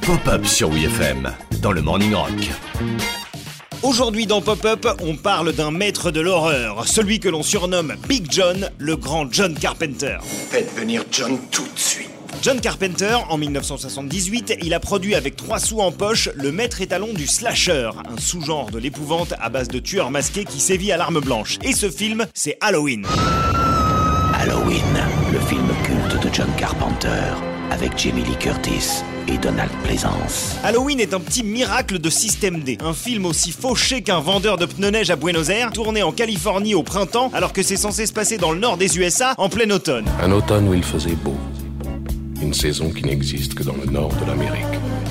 Pop-up sur WFM dans le Morning Rock. Aujourd'hui dans Pop-Up, on parle d'un maître de l'horreur, celui que l'on surnomme Big John, le grand John Carpenter. Faites venir John tout de suite. John Carpenter, en 1978, il a produit avec 3 sous en poche le maître étalon du slasher, un sous-genre de l'épouvante à base de tueurs masqués qui sévit à l'arme blanche. Et ce film, c'est Halloween. Halloween, le film culte de John Carpenter, avec Jamie Lee Curtis et Donald Pleasance. Halloween est un petit miracle de système D. Un film aussi fauché qu'un vendeur de pneus neige à Buenos Aires, tourné en Californie au printemps, alors que c'est censé se passer dans le nord des USA en plein automne. Un automne où il faisait beau. Une saison qui n'existe que dans le nord de l'Amérique.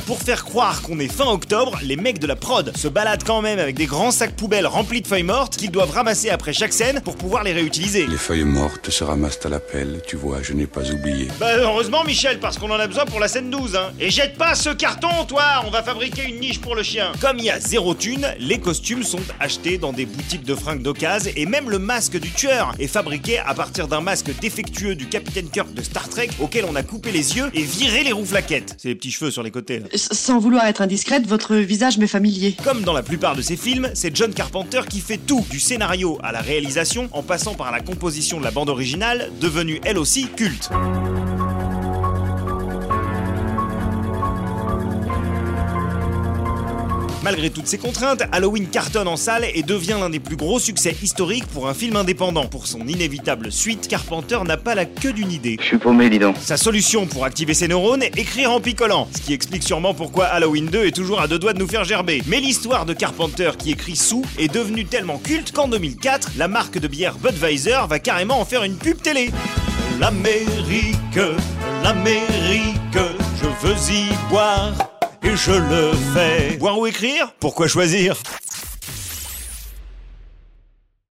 Pour faire croire qu'on est fin octobre, les mecs de la prod se baladent quand même avec des grands sacs poubelles remplis de feuilles mortes qu'ils doivent ramasser après chaque scène pour pouvoir les réutiliser. Les feuilles mortes se ramassent à la pelle, tu vois, je n'ai pas oublié. Bah heureusement Michel, parce qu'on en a besoin pour la scène 12, hein. Et jette pas ce carton, toi On va fabriquer une niche pour le chien. Comme il y a zéro thune, les costumes sont achetés dans des boutiques de fringues d'occasion et même le masque du tueur est fabriqué à partir d'un masque défectueux du Capitaine Kirk de Star Trek auquel on a coupé les yeux et viré les rouflaquettes. C'est les petits cheveux sur les côtés là. Sans vouloir être indiscrète, votre visage m'est familier. Comme dans la plupart de ses films, c'est John Carpenter qui fait tout, du scénario à la réalisation, en passant par la composition de la bande originale, devenue elle aussi culte. Malgré toutes ces contraintes, Halloween cartonne en salle et devient l'un des plus gros succès historiques pour un film indépendant. Pour son inévitable suite, Carpenter n'a pas la queue d'une idée. Je suis paumé, dis donc. Sa solution pour activer ses neurones, écrire en picolant. Ce qui explique sûrement pourquoi Halloween 2 est toujours à deux doigts de nous faire gerber. Mais l'histoire de Carpenter qui écrit sous est devenue tellement culte qu'en 2004, la marque de bière Budweiser va carrément en faire une pub télé. L'Amérique, l'Amérique, je veux y boire et je le fais. Boire ou écrire? Pourquoi choisir?